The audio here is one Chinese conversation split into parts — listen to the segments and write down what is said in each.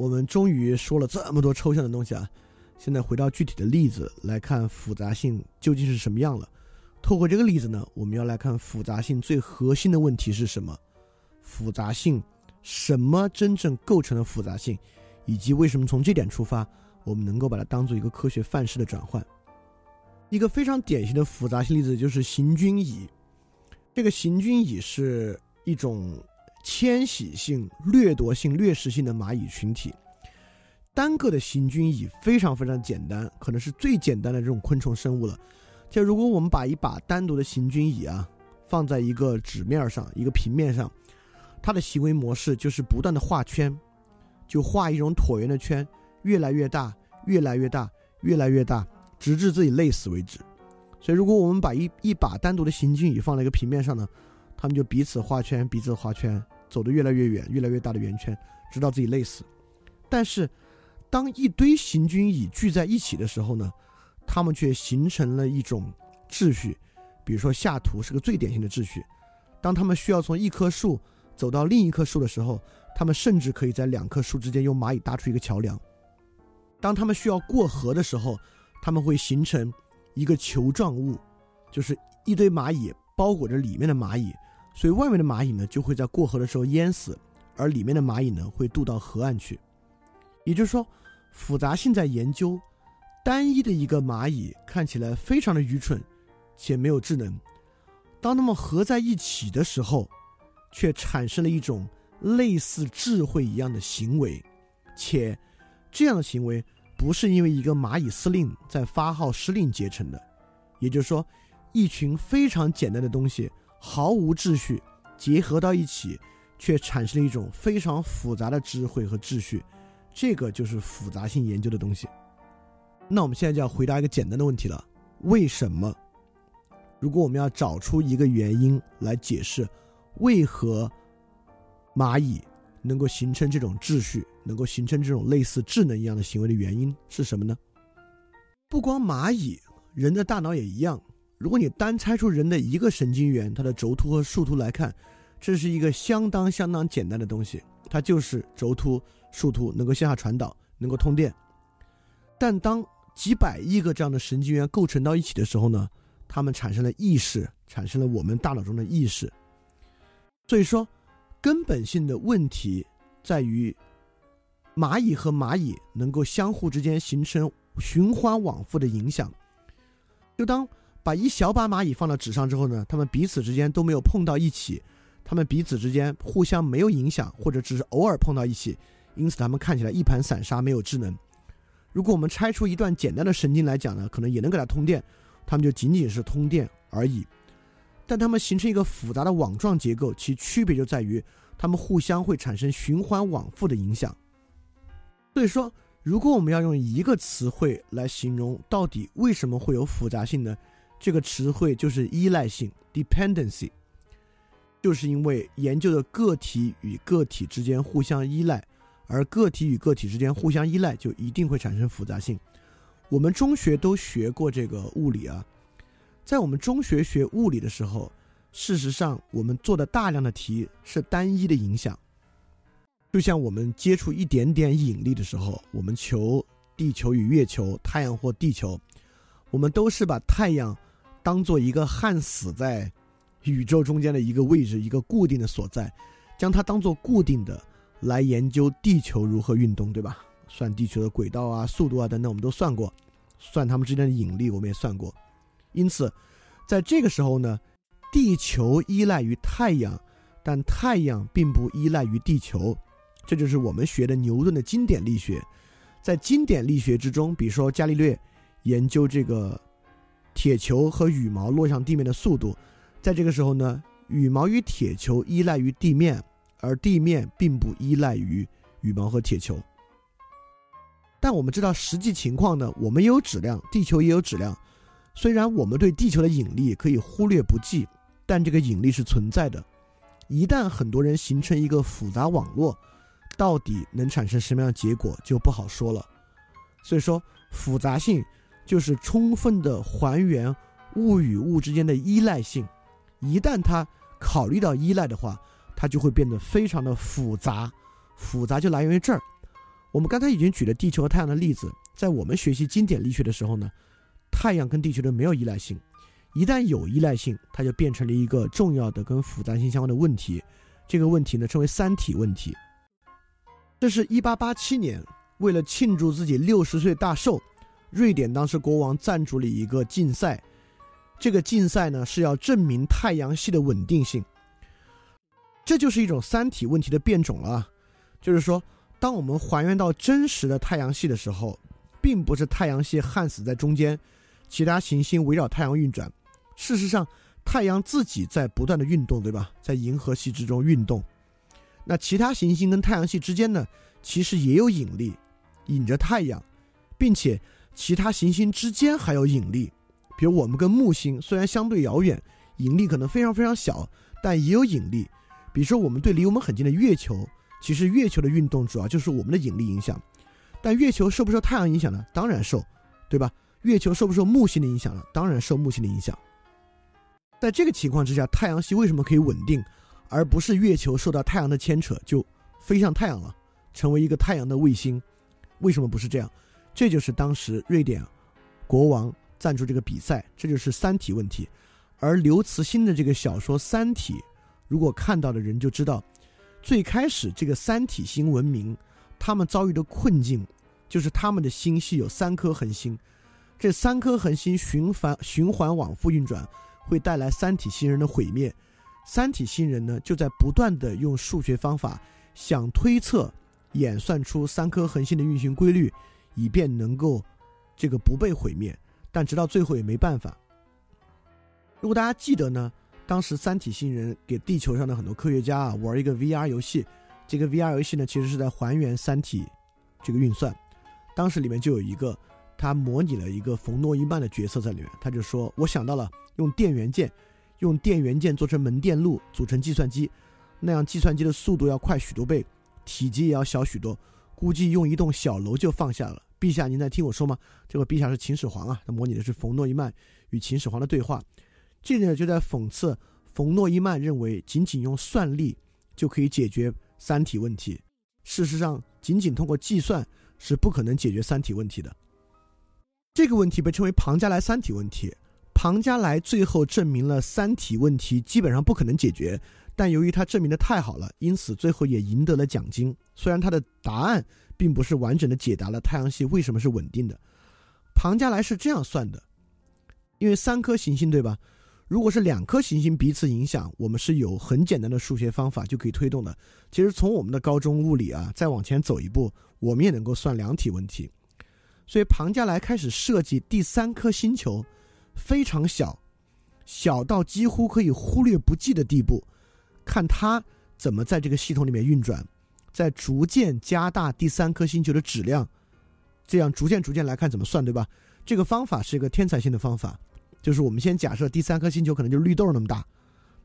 我们终于说了这么多抽象的东西啊，现在回到具体的例子来看复杂性究竟是什么样了。透过这个例子呢，我们要来看复杂性最核心的问题是什么？复杂性什么真正构成了复杂性，以及为什么从这点出发，我们能够把它当做一个科学范式的转换？一个非常典型的复杂性例子就是行军蚁。这个行军蚁是一种迁徙性、掠夺性、掠食性的蚂蚁群体。单个的行军蚁非常非常简单，可能是最简单的这种昆虫生物了。就如果我们把一把单独的行军蚁啊放在一个纸面上、一个平面上，它的行为模式就是不断的画圈，就画一种椭圆的圈，越来越大，越来越大，越来越大，直至自己累死为止。所以，如果我们把一一把单独的行军蚁放在一个平面上呢，它们就彼此画圈，彼此画圈，走得越来越远，越来越大的圆圈，直到自己累死。但是，当一堆行军蚁聚在一起的时候呢？它们却形成了一种秩序，比如说下图是个最典型的秩序。当它们需要从一棵树走到另一棵树的时候，它们甚至可以在两棵树之间用蚂蚁搭出一个桥梁。当它们需要过河的时候，它们会形成一个球状物，就是一堆蚂蚁包裹着里面的蚂蚁，所以外面的蚂蚁呢就会在过河的时候淹死，而里面的蚂蚁呢会渡到河岸去。也就是说，复杂性在研究。单一的一个蚂蚁看起来非常的愚蠢，且没有智能。当它们合在一起的时候，却产生了一种类似智慧一样的行为，且这样的行为不是因为一个蚂蚁司令在发号施令结成的。也就是说，一群非常简单的东西毫无秩序结合到一起，却产生了一种非常复杂的智慧和秩序。这个就是复杂性研究的东西。那我们现在就要回答一个简单的问题了：为什么？如果我们要找出一个原因来解释，为何蚂蚁能够形成这种秩序，能够形成这种类似智能一样的行为的原因是什么呢？不光蚂蚁，人的大脑也一样。如果你单拆出人的一个神经元，它的轴突和树突来看，这是一个相当相当简单的东西，它就是轴突、树突能够向下传导，能够通电。但当几百亿个这样的神经元构成到一起的时候呢，它们产生了意识，产生了我们大脑中的意识。所以说，根本性的问题在于，蚂蚁和蚂蚁能够相互之间形成循环往复的影响。就当把一小把蚂蚁放到纸上之后呢，它们彼此之间都没有碰到一起，它们彼此之间互相没有影响，或者只是偶尔碰到一起，因此它们看起来一盘散沙，没有智能。如果我们拆出一段简单的神经来讲呢，可能也能给它通电，它们就仅仅是通电而已。但它们形成一个复杂的网状结构，其区别就在于它们互相会产生循环往复的影响。所以说，如果我们要用一个词汇来形容到底为什么会有复杂性呢？这个词汇就是依赖性 （dependency），就是因为研究的个体与个体之间互相依赖。而个体与个体之间互相依赖，就一定会产生复杂性。我们中学都学过这个物理啊，在我们中学学物理的时候，事实上我们做的大量的题是单一的影响。就像我们接触一点点引力的时候，我们求地球与月球、太阳或地球，我们都是把太阳当做一个焊死在宇宙中间的一个位置，一个固定的所在，将它当做固定的。来研究地球如何运动，对吧？算地球的轨道啊、速度啊等等，我们都算过；算它们之间的引力，我们也算过。因此，在这个时候呢，地球依赖于太阳，但太阳并不依赖于地球。这就是我们学的牛顿的经典力学。在经典力学之中，比如说伽利略研究这个铁球和羽毛落向地面的速度，在这个时候呢，羽毛与铁球依赖于地面。而地面并不依赖于羽毛和铁球，但我们知道实际情况呢？我们也有质量，地球也有质量。虽然我们对地球的引力可以忽略不计，但这个引力是存在的。一旦很多人形成一个复杂网络，到底能产生什么样的结果就不好说了。所以说，复杂性就是充分的还原物与物之间的依赖性。一旦它考虑到依赖的话，它就会变得非常的复杂，复杂就来源于这儿。我们刚才已经举了地球和太阳的例子，在我们学习经典力学的时候呢，太阳跟地球的没有依赖性，一旦有依赖性，它就变成了一个重要的跟复杂性相关的问题。这个问题呢称为三体问题。这是一八八七年，为了庆祝自己六十岁大寿，瑞典当时国王赞助了一个竞赛，这个竞赛呢是要证明太阳系的稳定性。这就是一种三体问题的变种了，就是说。当我们还原到真实的太阳系的时候，并不是太阳系焊死在中间，其他行星围绕太阳运转。事实上，太阳自己在不断的运动，对吧？在银河系之中运动。那其他行星跟太阳系之间呢，其实也有引力，引着太阳，并且其他行星之间还有引力。比如我们跟木星虽然相对遥远，引力可能非常非常小，但也有引力。比如说我们对离我们很近的月球。其实月球的运动主要就是我们的引力影响，但月球受不受太阳影响呢？当然受，对吧？月球受不受木星的影响呢？当然受木星的影响。在这个情况之下，太阳系为什么可以稳定，而不是月球受到太阳的牵扯就飞向太阳了，成为一个太阳的卫星？为什么不是这样？这就是当时瑞典国王赞助这个比赛，这就是三体问题。而刘慈欣的这个小说《三体》，如果看到的人就知道。最开始，这个三体星文明，他们遭遇的困境，就是他们的星系有三颗恒星，这三颗恒星循环循环往复运转，会带来三体星人的毁灭。三体星人呢，就在不断的用数学方法想推测、演算出三颗恒星的运行规律，以便能够这个不被毁灭。但直到最后也没办法。如果大家记得呢？当时三体星人给地球上的很多科学家啊玩一个 VR 游戏，这个 VR 游戏呢其实是在还原三体这个运算。当时里面就有一个，他模拟了一个冯诺依曼的角色在里面，他就说：“我想到了用电源键，用电源键做成门电路组成计算机，那样计算机的速度要快许多倍，体积也要小许多，估计用一栋小楼就放下了。”陛下，您在听我说吗？这个陛下是秦始皇啊，他模拟的是冯诺依曼与秦始皇的对话。这呢就在讽刺冯诺依曼认为仅仅用算力就可以解决三体问题。事实上，仅仅通过计算是不可能解决三体问题的。这个问题被称为庞加莱三体问题。庞加莱最后证明了三体问题基本上不可能解决，但由于他证明的太好了，因此最后也赢得了奖金。虽然他的答案并不是完整的解答了太阳系为什么是稳定的。庞加莱是这样算的：因为三颗行星，对吧？如果是两颗行星彼此影响，我们是有很简单的数学方法就可以推动的。其实从我们的高中物理啊，再往前走一步，我们也能够算两体问题。所以庞加莱开始设计第三颗星球，非常小，小到几乎可以忽略不计的地步，看它怎么在这个系统里面运转，在逐渐加大第三颗星球的质量，这样逐渐逐渐来看怎么算，对吧？这个方法是一个天才性的方法。就是我们先假设第三颗星球可能就绿豆那么大，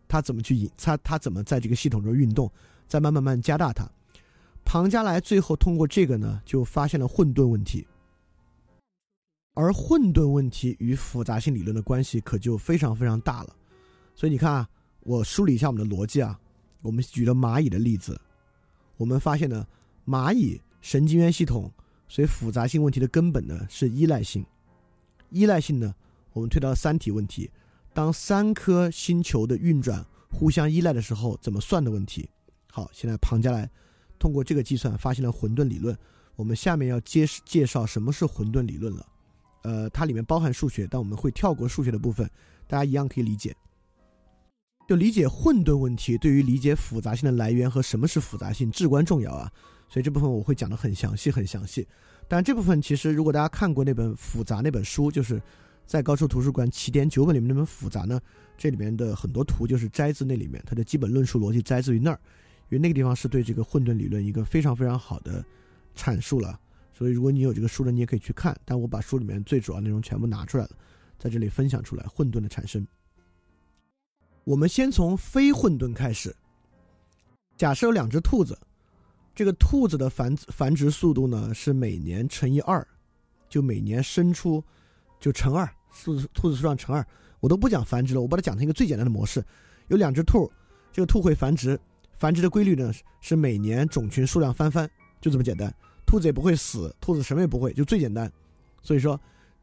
它怎么去引它？它怎么在这个系统中运动？再慢慢慢加大它。庞加莱最后通过这个呢，就发现了混沌问题。而混沌问题与复杂性理论的关系可就非常非常大了。所以你看啊，我梳理一下我们的逻辑啊，我们举了蚂蚁的例子，我们发现呢，蚂蚁神经元系统所以复杂性问题的根本呢是依赖性，依赖性呢。我们推到三体问题，当三颗星球的运转互相依赖的时候，怎么算的问题？好，现在庞加莱通过这个计算发现了混沌理论。我们下面要介介绍什么是混沌理论了。呃，它里面包含数学，但我们会跳过数学的部分，大家一样可以理解。就理解混沌问题，对于理解复杂性的来源和什么是复杂性至关重要啊。所以这部分我会讲的很详细，很详细。但这部分其实，如果大家看过那本复杂那本书，就是。在高数图书馆起点九本里面那本复杂呢？这里面的很多图就是摘自那里面，它的基本论述逻辑摘自于那儿，因为那个地方是对这个混沌理论一个非常非常好的阐述了。所以如果你有这个书呢，你也可以去看。但我把书里面最主要内容全部拿出来了，在这里分享出来。混沌的产生，我们先从非混沌开始。假设有两只兔子，这个兔子的繁繁殖速度呢是每年乘以二，就每年生出。就乘二，兔子兔子数量乘二，我都不讲繁殖了，我把它讲成一个最简单的模式。有两只兔，这个兔会繁殖，繁殖的规律呢是每年种群数量翻番，就这么简单。兔子也不会死，兔子什么也不会，就最简单。所以说，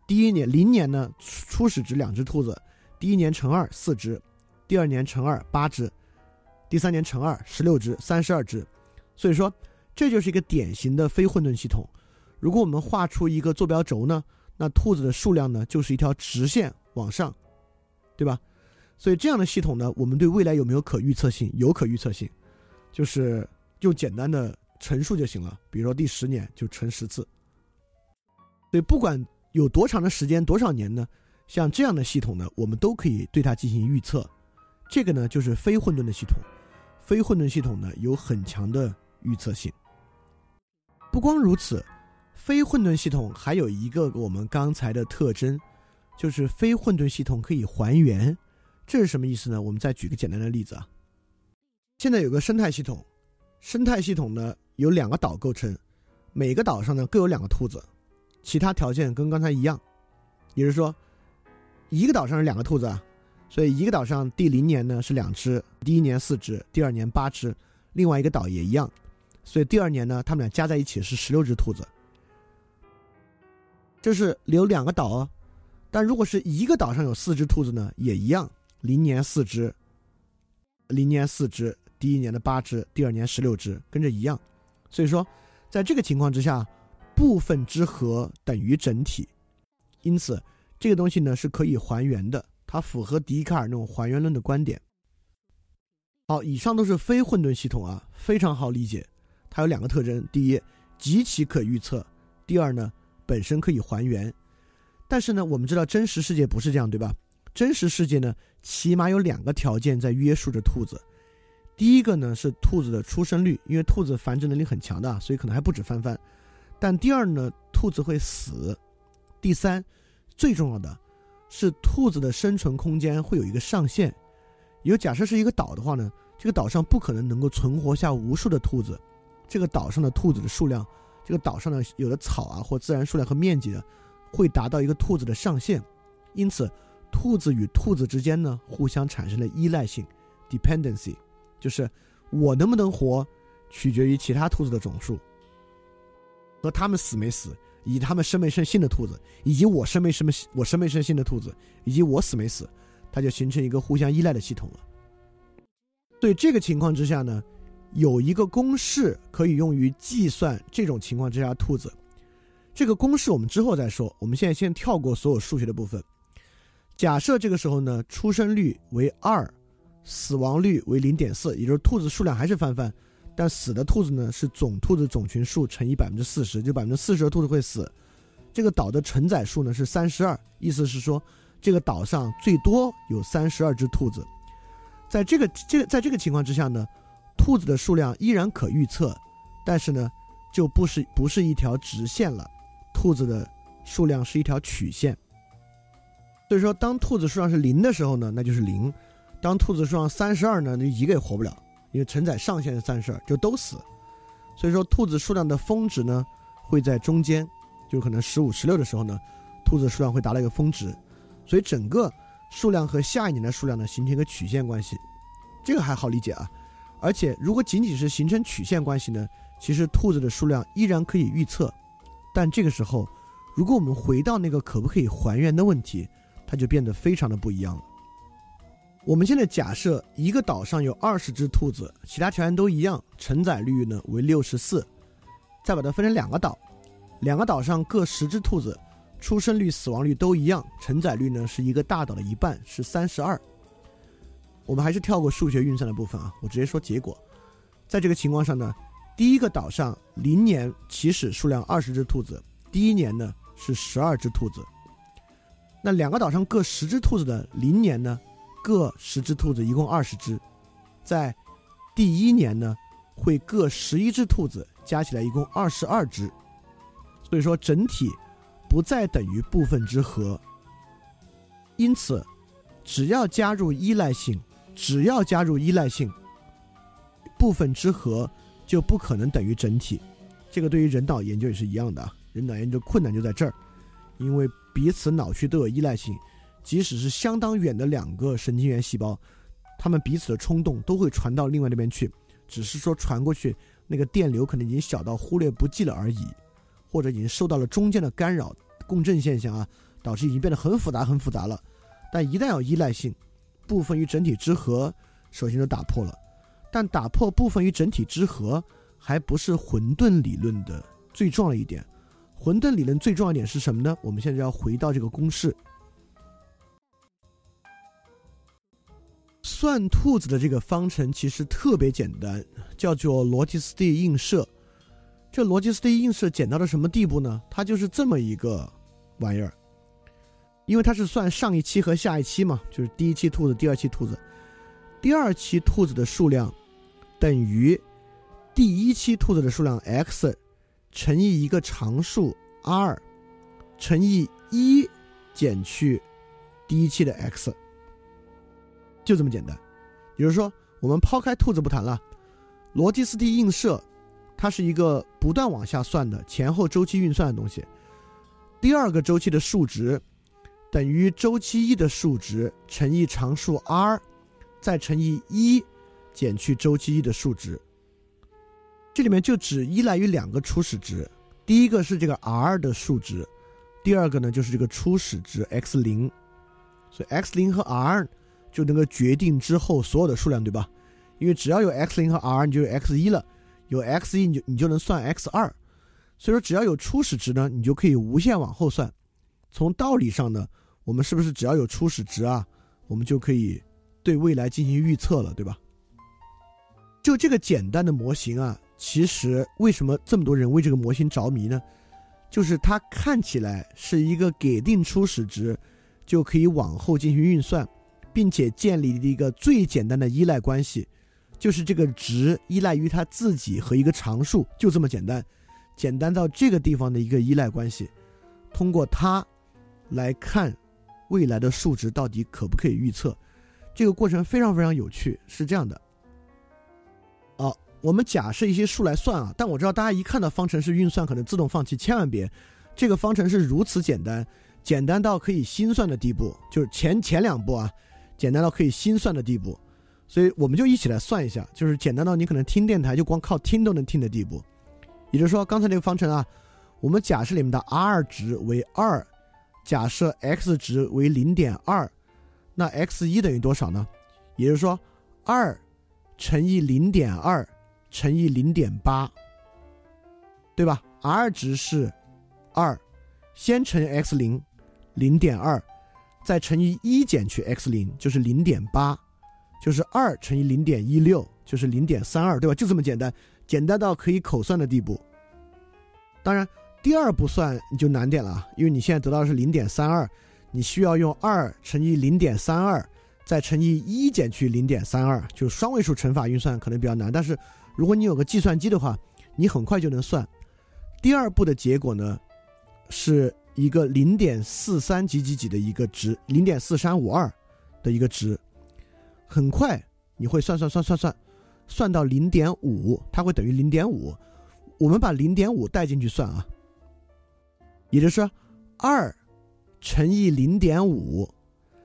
第一年零年呢，初始值两只兔子，第一年乘二四只，第二年乘二八只，第三年乘二十六只，三十二只。所以说，这就是一个典型的非混沌系统。如果我们画出一个坐标轴呢，那兔子的数量呢就是一条直线往上，对吧？所以这样的系统呢，我们对未来有没有可预测性？有可预测性，就是用简单的乘数就行了。比如说第十年就乘十次。所以不管有多长的时间，多少年呢？像这样的系统呢，我们都可以对它进行预测。这个呢就是非混沌的系统。非混沌系统呢有很强的预测性。不光如此。非混沌系统还有一个我们刚才的特征，就是非混沌系统可以还原。这是什么意思呢？我们再举个简单的例子啊。现在有个生态系统，生态系统呢由两个岛构成，每个岛上呢各有两个兔子，其他条件跟刚才一样。也就是说，一个岛上是两个兔子啊，所以一个岛上第零年呢是两只，第一年四只，第二年八只。另外一个岛也一样，所以第二年呢，他们俩加在一起是十六只兔子。这是留两个岛哦，但如果是一个岛上有四只兔子呢，也一样，零年四只，零年四只，第一年的八只，第二年十六只，跟着一样。所以说，在这个情况之下，部分之和等于整体，因此这个东西呢是可以还原的，它符合笛卡尔那种还原论的观点。好，以上都是非混沌系统啊，非常好理解。它有两个特征：第一，极其可预测；第二呢。本身可以还原，但是呢，我们知道真实世界不是这样，对吧？真实世界呢，起码有两个条件在约束着兔子。第一个呢是兔子的出生率，因为兔子繁殖能力很强的，所以可能还不止翻番。但第二呢，兔子会死。第三，最重要的是兔子的生存空间会有一个上限。有假设是一个岛的话呢，这个岛上不可能能够存活下无数的兔子，这个岛上的兔子的数量。这个岛上的，有的草啊或自然数量和面积呢，会达到一个兔子的上限，因此，兔子与兔子之间呢，互相产生了依赖性，dependency，就是我能不能活，取决于其他兔子的总数，和它们死没死，以及它们生没生新的兔子，以及我生没生没我生没生新的兔子，以及我死没死，它就形成一个互相依赖的系统了。对这个情况之下呢？有一个公式可以用于计算这种情况之下兔子，这个公式我们之后再说。我们现在先跳过所有数学的部分。假设这个时候呢，出生率为二，死亡率为零点四，也就是兔子数量还是翻番，但死的兔子呢是总兔子总群数乘以百分之四十，就百分之四十的兔子会死。这个岛的承载数呢是三十二，意思是说这个岛上最多有三十二只兔子。在这个这个在这个情况之下呢？兔子的数量依然可预测，但是呢，就不是不是一条直线了。兔子的数量是一条曲线。所以说，当兔子数量是零的时候呢，那就是零；当兔子数量三十二呢，那一个也活不了，因为承载上限是三十二，就都死。所以说，兔子数量的峰值呢会在中间，就可能十五、十六的时候呢，兔子数量会达到一个峰值，所以整个数量和下一年的数量呢形成一个曲线关系。这个还好理解啊。而且，如果仅仅是形成曲线关系呢？其实兔子的数量依然可以预测，但这个时候，如果我们回到那个可不可以还原的问题，它就变得非常的不一样了。我们现在假设一个岛上有二十只兔子，其他条件都一样，承载率呢为六十四，再把它分成两个岛，两个岛上各十只兔子，出生率、死亡率都一样，承载率呢是一个大岛的一半，是三十二。我们还是跳过数学运算的部分啊，我直接说结果。在这个情况上呢，第一个岛上零年起始数量二十只兔子，第一年呢是十二只兔子。那两个岛上各十只兔子的零年呢，各十只兔子，一共二十只。在第一年呢，会各十一只兔子，加起来一共二十二只。所以说整体不再等于部分之和。因此，只要加入依赖性。只要加入依赖性，部分之和就不可能等于整体。这个对于人脑研究也是一样的。人脑研究困难就在这儿，因为彼此脑区都有依赖性，即使是相当远的两个神经元细胞，它们彼此的冲动都会传到另外那边去，只是说传过去那个电流可能已经小到忽略不计了而已，或者已经受到了中间的干扰，共振现象啊，导致已经变得很复杂很复杂了。但一旦有依赖性，部分与整体之和首先就打破了。但打破部分与整体之和还不是混沌理论的最重要的一点。混沌理论最重要一点是什么呢？我们现在要回到这个公式。算兔子的这个方程其实特别简单，叫做逻辑斯蒂映射。这逻辑斯蒂映射简到了什么地步呢？它就是这么一个玩意儿，因为它是算上一期和下一期嘛，就是第一期兔子、第二期兔子，第二期兔子的数量等于第一期兔子的数量 x 乘以一个常数 r 乘以一减去第一期的 x。就这么简单，也就是说，我们抛开兔子不谈了，逻辑斯蒂映射，它是一个不断往下算的前后周期运算的东西。第二个周期的数值等于周期一的数值乘以常数 r，再乘以一减去周期一的数值。这里面就只依赖于两个初始值，第一个是这个 r 的数值，第二个呢就是这个初始值 x 零，所以 x 零和 r。就能够决定之后所有的数量，对吧？因为只要有 x 零和 r，你就有 x 一了；有 x 一，你就你就能算 x 二。所以说，只要有初始值呢，你就可以无限往后算。从道理上呢，我们是不是只要有初始值啊，我们就可以对未来进行预测了，对吧？就这个简单的模型啊，其实为什么这么多人为这个模型着迷呢？就是它看起来是一个给定初始值就可以往后进行运算。并且建立了一个最简单的依赖关系，就是这个值依赖于它自己和一个常数，就这么简单，简单到这个地方的一个依赖关系，通过它来看未来的数值到底可不可以预测，这个过程非常非常有趣。是这样的，哦，我们假设一些数来算啊，但我知道大家一看到方程式运算可能自动放弃，千万别，这个方程是如此简单，简单到可以心算的地步，就是前前两步啊。简单到可以心算的地步，所以我们就一起来算一下，就是简单到你可能听电台就光靠听都能听的地步。也就是说，刚才那个方程啊，我们假设里面的 r 值为二，假设 x 值为零点二，那 x 一等于多少呢？也就是说，二乘以零点二乘以零点八，对吧？r 值是二，先乘 x 零，零点二。再乘以一减去 x 零就是零点八，就是二乘以零点一六就是零点三二，对吧？就这么简单，简单到可以口算的地步。当然，第二步算你就难点了，因为你现在得到的是零点三二，你需要用二乘以零点三二，再乘以一减去零点三二，就双位数乘法运算可能比较难。但是如果你有个计算机的话，你很快就能算。第二步的结果呢，是。一个零点四三几几几的一个值，零点四三五二的一个值，很快你会算算算算算，算到零点五，它会等于零点五。我们把零点五带进去算啊，也就是二乘以零点五，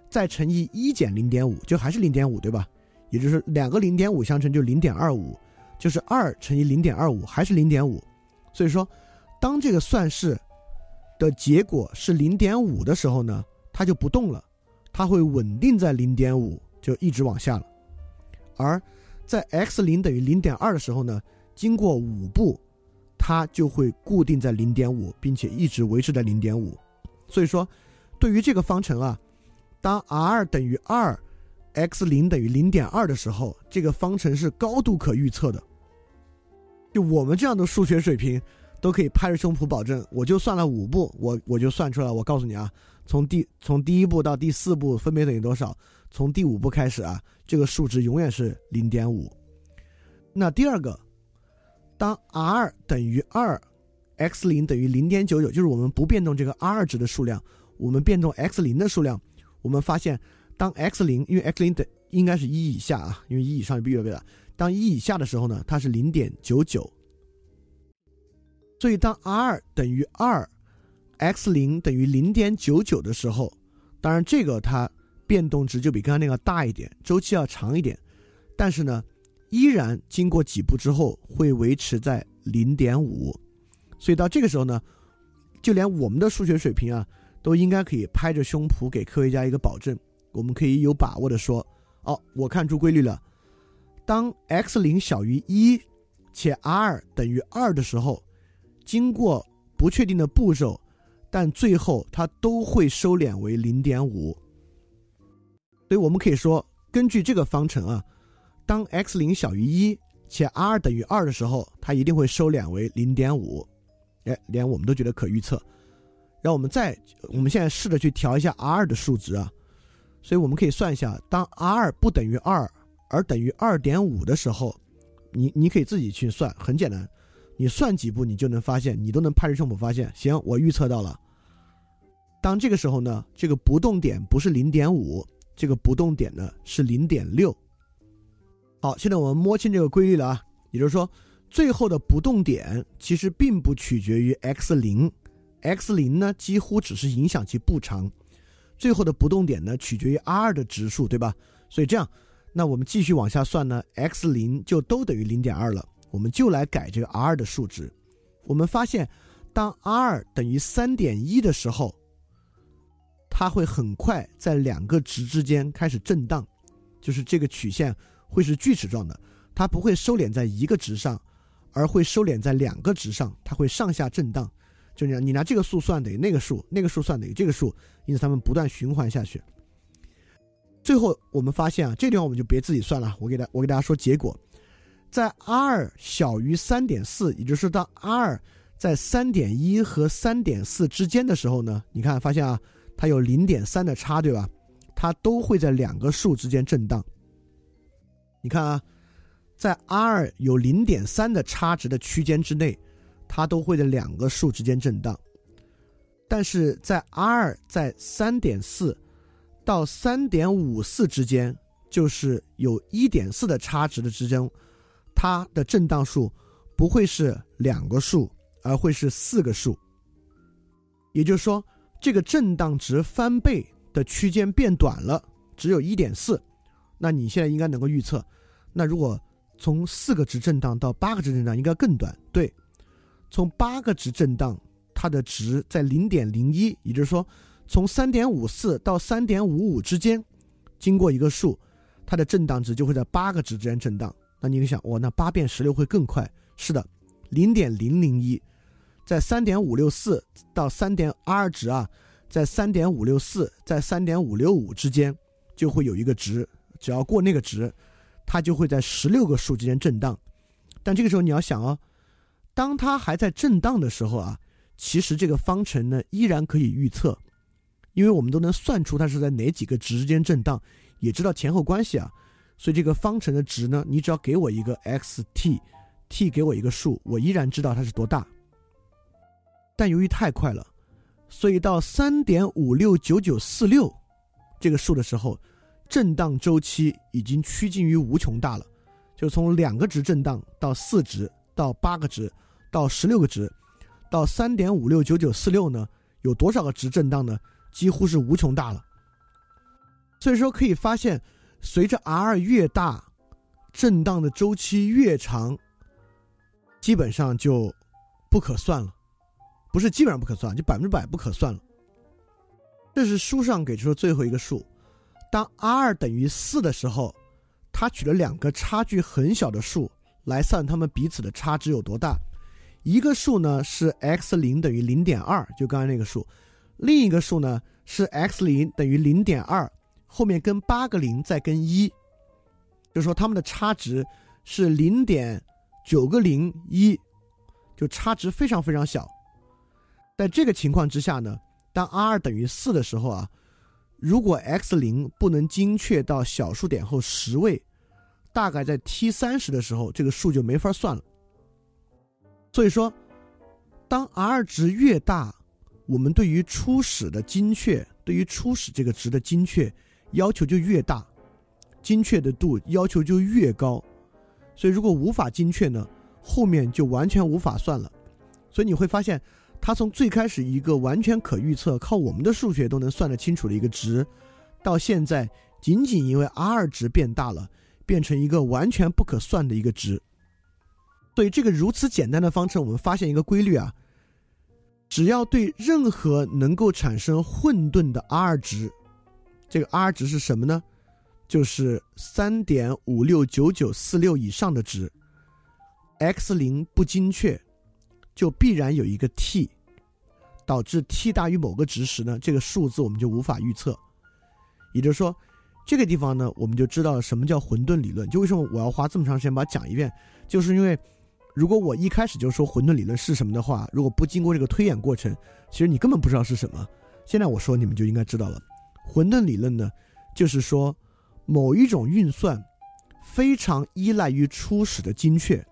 再乘以一减零点五，就还是零点五，对吧？也就是两个零点五相乘就零点二五，就是二乘以零点二五还是零点五。所以说，当这个算式。的结果是零点五的时候呢，它就不动了，它会稳定在零点五，就一直往下了。而在 x 零等于零点二的时候呢，经过五步，它就会固定在零点五，并且一直维持在零点五。所以说，对于这个方程啊，当 r 等于二，x 零等于零点二的时候，这个方程是高度可预测的。就我们这样的数学水平。都可以拍着胸脯保证，我就算了五步，我我就算出来。我告诉你啊，从第从第一步到第四步分别等于多少？从第五步开始啊，这个数值永远是零点五。那第二个，当 r 等于二，x 零等于零点九九，就是我们不变动这个 r 值的数量，我们变动 x 零的数量，我们发现，当 x 零因为 x 零等应该是一以下啊，因为一以上就越来越大。当一以下的时候呢，它是零点九九。所以，当 r 等于二，x 零等于零点九九的时候，当然这个它变动值就比刚刚那个大一点，周期要长一点，但是呢，依然经过几步之后会维持在零点五，所以到这个时候呢，就连我们的数学水平啊，都应该可以拍着胸脯给科学家一个保证，我们可以有把握的说，哦，我看出规律了，当 x 零小于一且 r 等于二的时候，经过不确定的步骤，但最后它都会收敛为零点五，所以我们可以说，根据这个方程啊。当 x 零小于一且 r 等于二的时候，它一定会收敛为零点五。哎，连我们都觉得可预测。让我们再，我们现在试着去调一下 r 的数值啊。所以我们可以算一下，当 r 不等于二而等于二点五的时候，你你可以自己去算，很简单，你算几步你就能发现，你都能拍着胸脯发现，行，我预测到了。当这个时候呢，这个不动点不是零点五，这个不动点呢是零点六。好，现在我们摸清这个规律了啊，也就是说，最后的不动点其实并不取决于 x 零，x 零呢几乎只是影响其步长，最后的不动点呢取决于 r 的值数，对吧？所以这样，那我们继续往下算呢，x 零就都等于零点二了，我们就来改这个 r 的数值。我们发现，当 r 等于三点一的时候，它会很快在两个值之间开始震荡，就是这个曲线。会是锯齿状的，它不会收敛在一个值上，而会收敛在两个值上，它会上下震荡。就你你拿这个数算等于那个数，那个数算等于这个数，因此它们不断循环下去。最后我们发现啊，这地方我们就别自己算了，我给大我给大家说结果，在 r 小于三点四，也就是当 r 在三点一和三点四之间的时候呢，你看发现啊，它有零点三的差，对吧？它都会在两个数之间震荡。你看啊，在 r 有零点三的差值的区间之内，它都会在两个数之间震荡；但是在 r 在三点四到三点五四之间，就是有一点四的差值的之间，它的震荡数不会是两个数，而会是四个数。也就是说，这个震荡值翻倍的区间变短了，只有一点四。那你现在应该能够预测。那如果从四个值震荡到八个值震荡，应该更短。对，从八个值震荡，它的值在零点零一，也就是说，从三点五四到三点五五之间，经过一个数，它的震荡值就会在八个值之间震荡。那你想，哇，那八变十六会更快？是的，零点零零一，在三点五六四到三点 r 值啊，在三点五六四在三点五六五之间就会有一个值，只要过那个值。它就会在十六个数之间震荡，但这个时候你要想哦，当它还在震荡的时候啊，其实这个方程呢依然可以预测，因为我们都能算出它是在哪几个值之间震荡，也知道前后关系啊，所以这个方程的值呢，你只要给我一个 x_t，t 给我一个数，我依然知道它是多大。但由于太快了，所以到三点五六九九四六这个数的时候。震荡周期已经趋近于无穷大了，就从两个值震荡到四值，到八个值，到十六个值，到三点五六九九四六呢？有多少个值震荡呢？几乎是无穷大了。所以说可以发现，随着 r 越大，震荡的周期越长，基本上就不可算了。不是基本上不可算，就百分之百不可算了。这是书上给出的最后一个数。当 r 等于四的时候，他取了两个差距很小的数来算它们彼此的差值有多大。一个数呢是 x 零等于零点二，就刚才那个数；另一个数呢是 x 零等于零点二，后面跟八个零再跟一，就说它们的差值是零点九个零一，就差值非常非常小。在这个情况之下呢，当 r 等于四的时候啊。如果 x 零不能精确到小数点后十位，大概在 t 三十的时候，这个数就没法算了。所以说，当 r 值越大，我们对于初始的精确，对于初始这个值的精确要求就越大，精确的度要求就越高。所以如果无法精确呢，后面就完全无法算了。所以你会发现。它从最开始一个完全可预测、靠我们的数学都能算得清楚的一个值，到现在仅仅因为 r 值变大了，变成一个完全不可算的一个值。所以这个如此简单的方程，我们发现一个规律啊，只要对任何能够产生混沌的 r 值，这个 r 值是什么呢？就是三点五六九九四六以上的值，x 零不精确，就必然有一个 t，导致 t 大于某个值时呢，这个数字我们就无法预测。也就是说，这个地方呢，我们就知道什么叫混沌理论。就为什么我要花这么长时间把它讲一遍，就是因为如果我一开始就说混沌理论是什么的话，如果不经过这个推演过程，其实你根本不知道是什么。现在我说，你们就应该知道了。混沌理论呢，就是说。某一种运算非常依赖于初始的精确，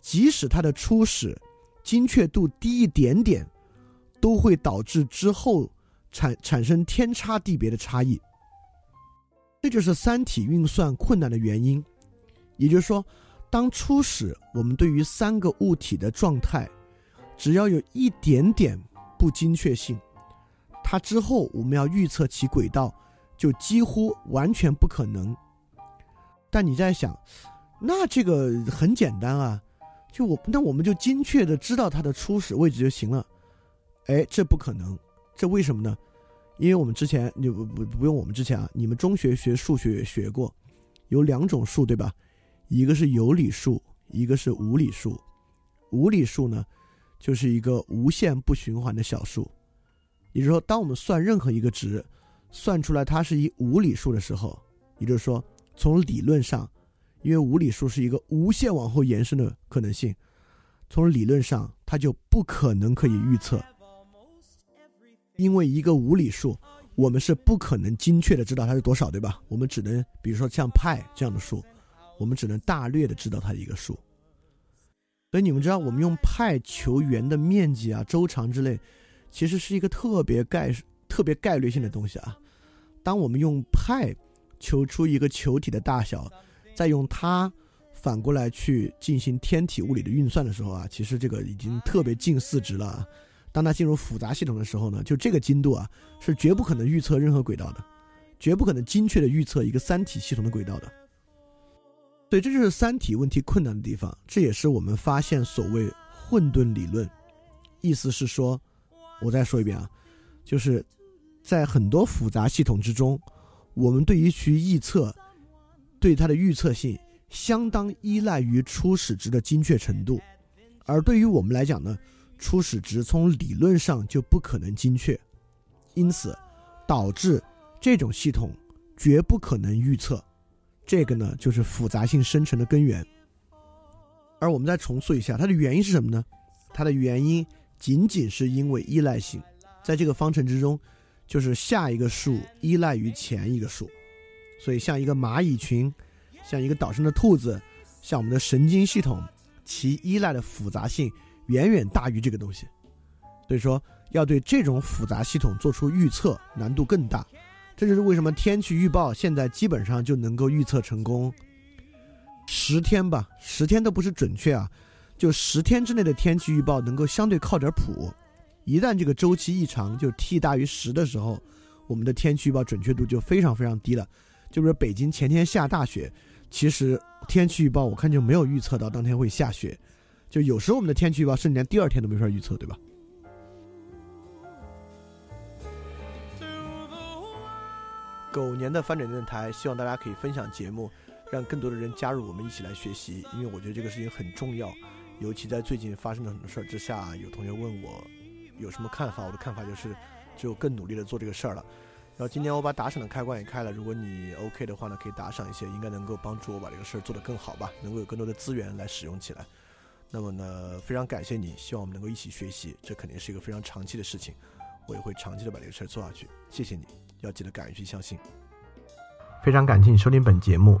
即使它的初始精确度低一点点，都会导致之后产产生天差地别的差异。这就是三体运算困难的原因。也就是说，当初始我们对于三个物体的状态，只要有一点点不精确性，它之后我们要预测其轨道。就几乎完全不可能。但你在想，那这个很简单啊，就我那我们就精确的知道它的初始位置就行了。哎，这不可能，这为什么呢？因为我们之前你不不不用我们之前啊，你们中学学数学也学过，有两种数对吧？一个是有理数，一个是无理数。无理数呢，就是一个无限不循环的小数。也就是说，当我们算任何一个值。算出来它是一无理数的时候，也就是说，从理论上，因为无理数是一个无限往后延伸的可能性，从理论上它就不可能可以预测。因为一个无理数，我们是不可能精确的知道它是多少，对吧？我们只能，比如说像派这样的数，我们只能大略的知道它的一个数。所以你们知道，我们用派求圆的面积啊、周长之类，其实是一个特别概。特别概率性的东西啊，当我们用派求出一个球体的大小，再用它反过来去进行天体物理的运算的时候啊，其实这个已经特别近似值了。当它进入复杂系统的时候呢，就这个精度啊，是绝不可能预测任何轨道的，绝不可能精确的预测一个三体系统的轨道的。对这就是三体问题困难的地方，这也是我们发现所谓混沌理论。意思是说，我再说一遍啊，就是。在很多复杂系统之中，我们对于其预测，对它的预测性相当依赖于初始值的精确程度，而对于我们来讲呢，初始值从理论上就不可能精确，因此导致这种系统绝不可能预测。这个呢，就是复杂性生成的根源。而我们再重塑一下，它的原因是什么呢？它的原因仅仅是因为依赖性，在这个方程之中。就是下一个数依赖于前一个数，所以像一个蚂蚁群，像一个岛上的兔子，像我们的神经系统，其依赖的复杂性远远大于这个东西。所以说，要对这种复杂系统做出预测难度更大。这就是为什么天气预报现在基本上就能够预测成功，十天吧，十天都不是准确啊，就十天之内的天气预报能够相对靠点谱。一旦这个周期异常就 t 大于十的时候，我们的天气预报准确度就非常非常低了。就比如北京前天下大雪，其实天气预报我看就没有预测到当天会下雪。就有时候我们的天气预报甚至连第二天都没法预测，对吧？狗年的翻转电台，希望大家可以分享节目，让更多的人加入我们一起来学习，因为我觉得这个事情很重要，尤其在最近发生的很多事儿之下，有同学问我。有什么看法？我的看法就是，只有更努力的做这个事儿了。然后今天我把打赏的开关也开了，如果你 OK 的话呢，可以打赏一些，应该能够帮助我把这个事儿做得更好吧，能够有更多的资源来使用起来。那么呢，非常感谢你，希望我们能够一起学习，这肯定是一个非常长期的事情，我也会长期的把这个事儿做下去。谢谢你，要记得敢于去相信。非常感谢你收听本节目。